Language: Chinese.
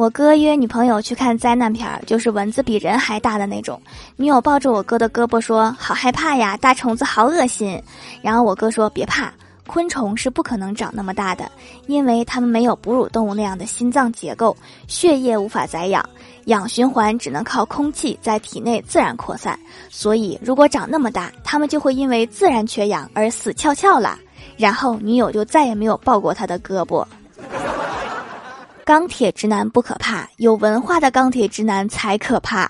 我哥约女朋友去看灾难片儿，就是蚊子比人还大的那种。女友抱着我哥的胳膊说：“好害怕呀，大虫子好恶心。”然后我哥说：“别怕，昆虫是不可能长那么大的，因为它们没有哺乳动物那样的心脏结构，血液无法载氧，氧循环只能靠空气在体内自然扩散。所以如果长那么大，它们就会因为自然缺氧而死翘翘了。”然后女友就再也没有抱过他的胳膊。钢铁直男不可怕，有文化的钢铁直男才可怕。